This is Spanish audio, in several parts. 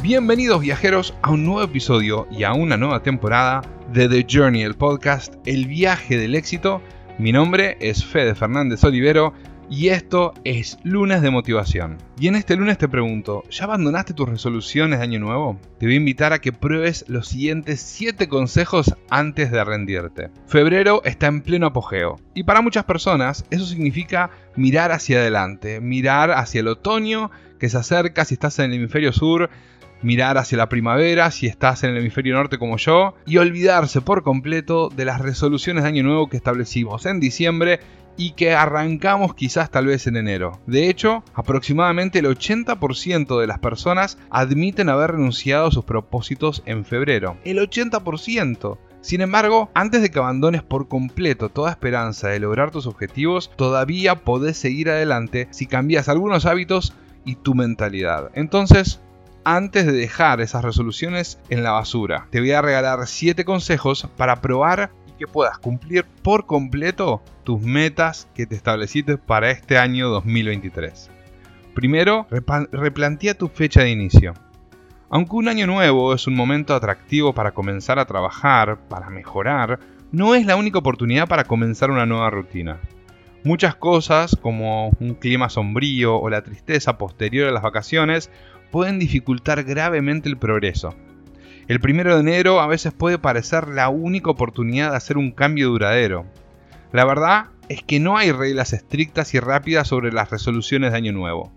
Bienvenidos viajeros a un nuevo episodio y a una nueva temporada de The Journey, el podcast El viaje del éxito. Mi nombre es Fede Fernández Olivero y esto es Lunes de Motivación. Y en este lunes te pregunto, ¿ya abandonaste tus resoluciones de año nuevo? Te voy a invitar a que pruebes los siguientes 7 consejos antes de rendirte. Febrero está en pleno apogeo y para muchas personas eso significa mirar hacia adelante, mirar hacia el otoño que se acerca si estás en el hemisferio sur, mirar hacia la primavera si estás en el hemisferio norte como yo y olvidarse por completo de las resoluciones de año nuevo que establecimos en diciembre y que arrancamos quizás tal vez en enero. De hecho, aproximadamente el 80% de las personas admiten haber renunciado a sus propósitos en febrero. El 80%. Sin embargo, antes de que abandones por completo toda esperanza de lograr tus objetivos, todavía podés seguir adelante si cambias algunos hábitos y tu mentalidad. Entonces, antes de dejar esas resoluciones en la basura. Te voy a regalar 7 consejos para probar y que puedas cumplir por completo tus metas que te estableciste para este año 2023. Primero, replantea tu fecha de inicio. Aunque un año nuevo es un momento atractivo para comenzar a trabajar, para mejorar, no es la única oportunidad para comenzar una nueva rutina. Muchas cosas, como un clima sombrío o la tristeza posterior a las vacaciones, pueden dificultar gravemente el progreso. El primero de enero a veces puede parecer la única oportunidad de hacer un cambio duradero. La verdad es que no hay reglas estrictas y rápidas sobre las resoluciones de año nuevo.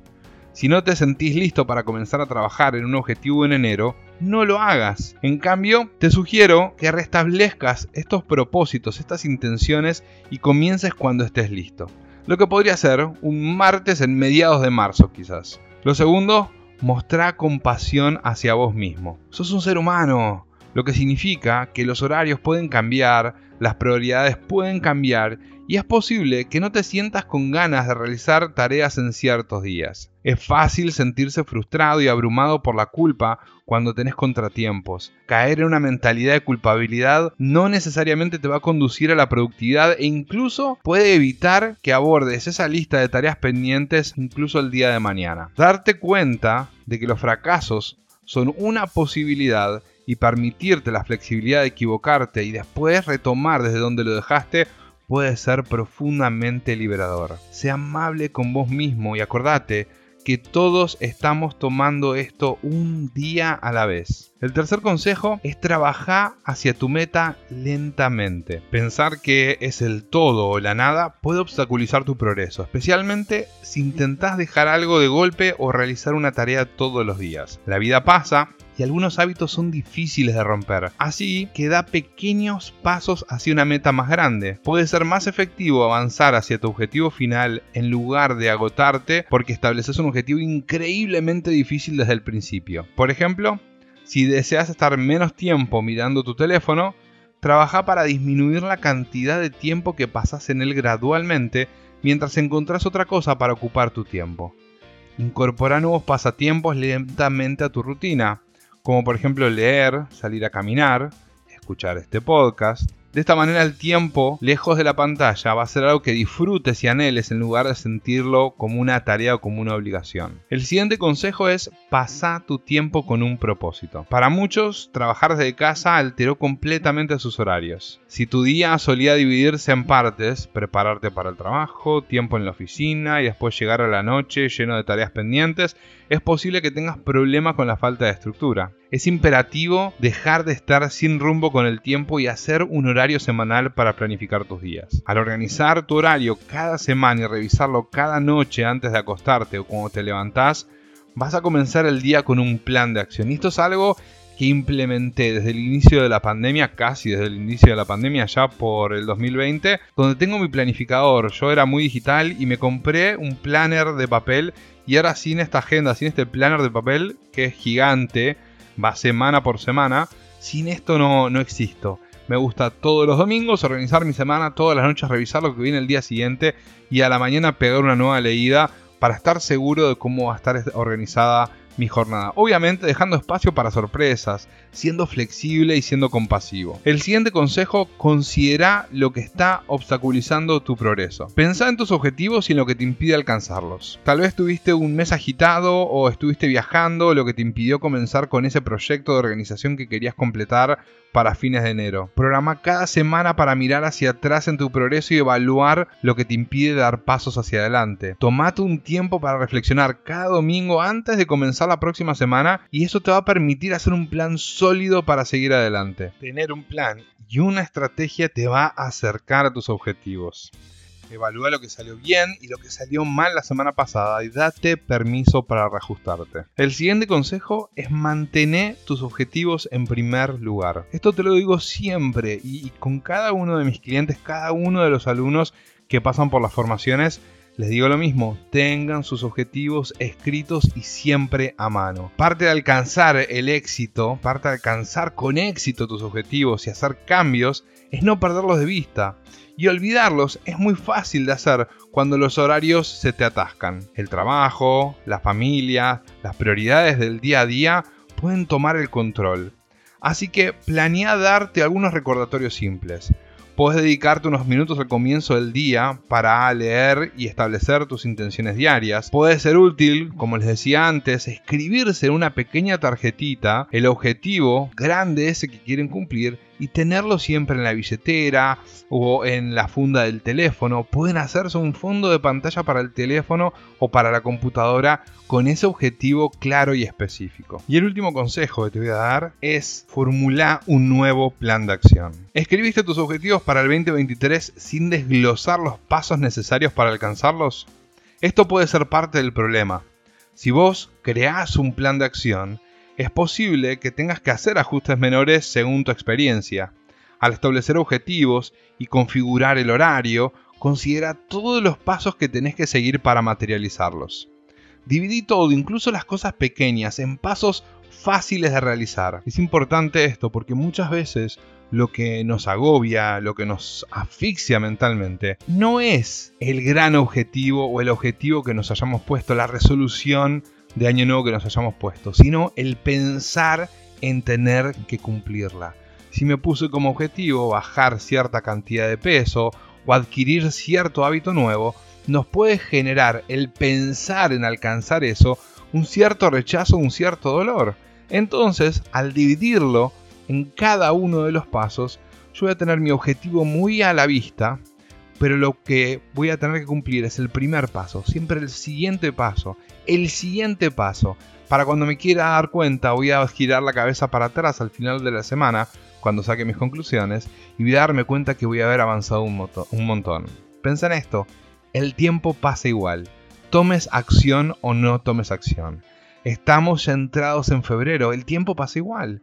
Si no te sentís listo para comenzar a trabajar en un objetivo en enero, no lo hagas. En cambio, te sugiero que restablezcas estos propósitos, estas intenciones y comiences cuando estés listo. Lo que podría ser un martes en mediados de marzo quizás. Lo segundo, mostrá compasión hacia vos mismo. Sos un ser humano, lo que significa que los horarios pueden cambiar, las prioridades pueden cambiar y es posible que no te sientas con ganas de realizar tareas en ciertos días. Es fácil sentirse frustrado y abrumado por la culpa cuando tenés contratiempos. Caer en una mentalidad de culpabilidad no necesariamente te va a conducir a la productividad e incluso puede evitar que abordes esa lista de tareas pendientes incluso el día de mañana. Darte cuenta de que los fracasos son una posibilidad y permitirte la flexibilidad de equivocarte y después retomar desde donde lo dejaste puede ser profundamente liberador. Sea amable con vos mismo y acordate que todos estamos tomando esto un día a la vez. El tercer consejo es trabajar hacia tu meta lentamente. Pensar que es el todo o la nada puede obstaculizar tu progreso, especialmente si intentás dejar algo de golpe o realizar una tarea todos los días. La vida pasa y algunos hábitos son difíciles de romper. Así que da pequeños pasos hacia una meta más grande. Puede ser más efectivo avanzar hacia tu objetivo final en lugar de agotarte porque estableces un objetivo increíblemente difícil desde el principio. Por ejemplo, si deseas estar menos tiempo mirando tu teléfono, trabaja para disminuir la cantidad de tiempo que pasas en él gradualmente mientras encontrás otra cosa para ocupar tu tiempo. Incorpora nuevos pasatiempos lentamente a tu rutina como por ejemplo leer, salir a caminar, escuchar este podcast. De esta manera el tiempo lejos de la pantalla va a ser algo que disfrutes y anheles en lugar de sentirlo como una tarea o como una obligación. El siguiente consejo es pasar tu tiempo con un propósito. Para muchos, trabajar desde casa alteró completamente sus horarios. Si tu día solía dividirse en partes, prepararte para el trabajo, tiempo en la oficina y después llegar a la noche lleno de tareas pendientes, es posible que tengas problemas con la falta de estructura. Es imperativo dejar de estar sin rumbo con el tiempo y hacer un horario semanal para planificar tus días. Al organizar tu horario cada semana y revisarlo cada noche antes de acostarte o cuando te levantás, vas a comenzar el día con un plan de acción. Y esto es algo que implementé desde el inicio de la pandemia, casi desde el inicio de la pandemia, ya por el 2020, donde tengo mi planificador. Yo era muy digital y me compré un planner de papel y ahora sin esta agenda, sin este planner de papel, que es gigante, va semana por semana, sin esto no, no existo. Me gusta todos los domingos organizar mi semana, todas las noches revisar lo que viene el día siguiente y a la mañana pegar una nueva leída para estar seguro de cómo va a estar organizada mi jornada. Obviamente dejando espacio para sorpresas, siendo flexible y siendo compasivo. El siguiente consejo, considera lo que está obstaculizando tu progreso. Pensá en tus objetivos y en lo que te impide alcanzarlos. Tal vez tuviste un mes agitado o estuviste viajando, lo que te impidió comenzar con ese proyecto de organización que querías completar para fines de enero. Programa cada semana para mirar hacia atrás en tu progreso y evaluar lo que te impide dar pasos hacia adelante. Tomate un tiempo para reflexionar cada domingo antes de comenzar la próxima semana y eso te va a permitir hacer un plan sólido para seguir adelante. Tener un plan y una estrategia te va a acercar a tus objetivos. Evalúa lo que salió bien y lo que salió mal la semana pasada y date permiso para reajustarte. El siguiente consejo es mantener tus objetivos en primer lugar. Esto te lo digo siempre y con cada uno de mis clientes, cada uno de los alumnos que pasan por las formaciones, les digo lo mismo, tengan sus objetivos escritos y siempre a mano. Parte de alcanzar el éxito, parte de alcanzar con éxito tus objetivos y hacer cambios, es no perderlos de vista. Y olvidarlos es muy fácil de hacer cuando los horarios se te atascan. El trabajo, la familia, las prioridades del día a día pueden tomar el control. Así que planea darte algunos recordatorios simples. Puedes dedicarte unos minutos al comienzo del día para leer y establecer tus intenciones diarias. Puede ser útil, como les decía antes, escribirse en una pequeña tarjetita el objetivo grande ese que quieren cumplir y tenerlo siempre en la billetera o en la funda del teléfono. Pueden hacerse un fondo de pantalla para el teléfono o para la computadora con ese objetivo claro y específico. Y el último consejo que te voy a dar es formular un nuevo plan de acción. ¿Escribiste tus objetivos para el 2023 sin desglosar los pasos necesarios para alcanzarlos? Esto puede ser parte del problema. Si vos creás un plan de acción, es posible que tengas que hacer ajustes menores según tu experiencia. Al establecer objetivos y configurar el horario, considera todos los pasos que tenés que seguir para materializarlos. Dividí todo, incluso las cosas pequeñas, en pasos fáciles de realizar. Es importante esto porque muchas veces lo que nos agobia, lo que nos asfixia mentalmente, no es el gran objetivo o el objetivo que nos hayamos puesto, la resolución de año nuevo que nos hayamos puesto, sino el pensar en tener que cumplirla. Si me puse como objetivo bajar cierta cantidad de peso o adquirir cierto hábito nuevo, nos puede generar el pensar en alcanzar eso un cierto rechazo, un cierto dolor. Entonces, al dividirlo en cada uno de los pasos, yo voy a tener mi objetivo muy a la vista, pero lo que voy a tener que cumplir es el primer paso, siempre el siguiente paso, el siguiente paso. Para cuando me quiera dar cuenta, voy a girar la cabeza para atrás al final de la semana, cuando saque mis conclusiones, y voy a darme cuenta que voy a haber avanzado un, un montón. Pensa en esto, el tiempo pasa igual. Tomes acción o no tomes acción. Estamos centrados en febrero, el tiempo pasa igual.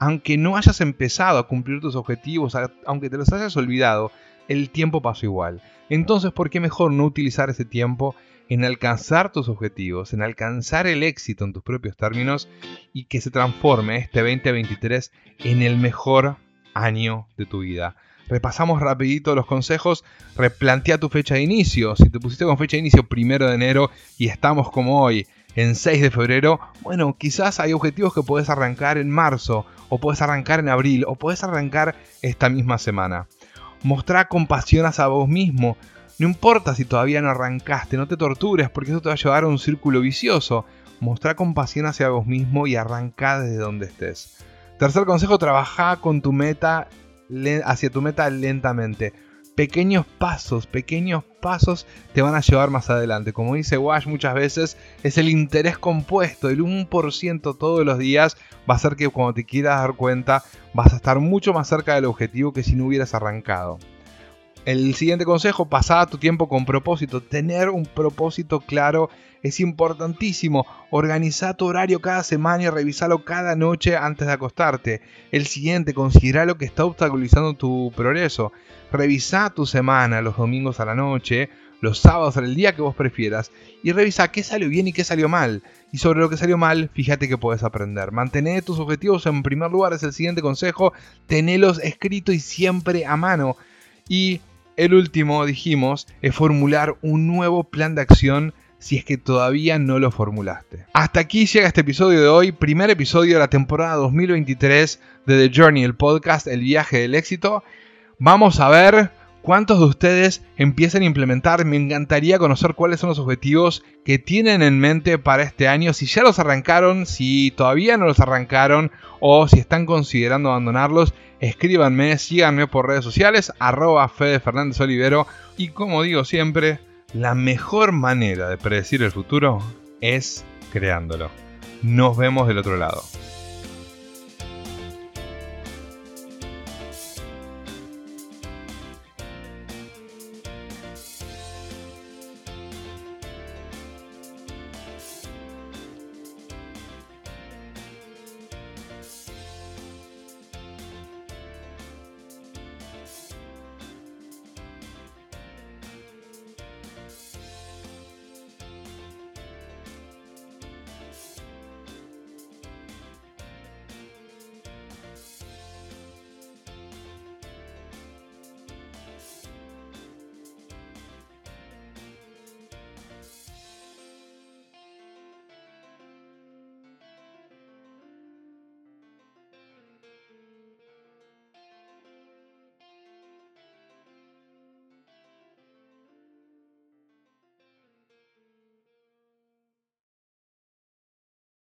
Aunque no hayas empezado a cumplir tus objetivos, aunque te los hayas olvidado, el tiempo pasa igual. Entonces, ¿por qué mejor no utilizar ese tiempo en alcanzar tus objetivos, en alcanzar el éxito en tus propios términos y que se transforme este 2023 en el mejor año de tu vida? repasamos rapidito los consejos, replantea tu fecha de inicio. Si te pusiste con fecha de inicio primero de enero y estamos como hoy en 6 de febrero, bueno, quizás hay objetivos que puedes arrancar en marzo, o puedes arrancar en abril, o puedes arrancar esta misma semana. Mostrá compasión hacia vos mismo. No importa si todavía no arrancaste, no te tortures porque eso te va a llevar a un círculo vicioso. Mostrá compasión hacia vos mismo y arranca desde donde estés. Tercer consejo, trabaja con tu meta hacia tu meta lentamente. Pequeños pasos, pequeños pasos te van a llevar más adelante. Como dice Wash muchas veces, es el interés compuesto, el 1% todos los días va a hacer que cuando te quieras dar cuenta vas a estar mucho más cerca del objetivo que si no hubieras arrancado. El siguiente consejo, pasar tu tiempo con propósito. Tener un propósito claro es importantísimo. Organiza tu horario cada semana y revisalo cada noche antes de acostarte. El siguiente, considera lo que está obstaculizando tu progreso. Revisa tu semana los domingos a la noche, los sábados al día que vos prefieras y revisa qué salió bien y qué salió mal. Y sobre lo que salió mal, fíjate que puedes aprender. Mantener tus objetivos en primer lugar es el siguiente consejo. Tenelos escritos y siempre a mano. Y el último, dijimos, es formular un nuevo plan de acción si es que todavía no lo formulaste. Hasta aquí llega este episodio de hoy, primer episodio de la temporada 2023 de The Journey, el podcast El viaje del éxito. Vamos a ver cuántos de ustedes empiezan a implementar. Me encantaría conocer cuáles son los objetivos que tienen en mente para este año, si ya los arrancaron, si todavía no los arrancaron o si están considerando abandonarlos. Escríbanme, síganme por redes sociales, arroba Fede Fernández Olivero y como digo siempre, la mejor manera de predecir el futuro es creándolo. Nos vemos del otro lado.